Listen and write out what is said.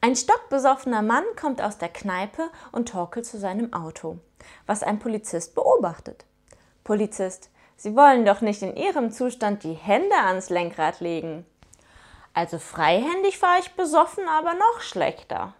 Ein stockbesoffener Mann kommt aus der Kneipe und torkelt zu seinem Auto, was ein Polizist beobachtet. Polizist, Sie wollen doch nicht in Ihrem Zustand die Hände ans Lenkrad legen. Also freihändig fahre ich besoffen, aber noch schlechter.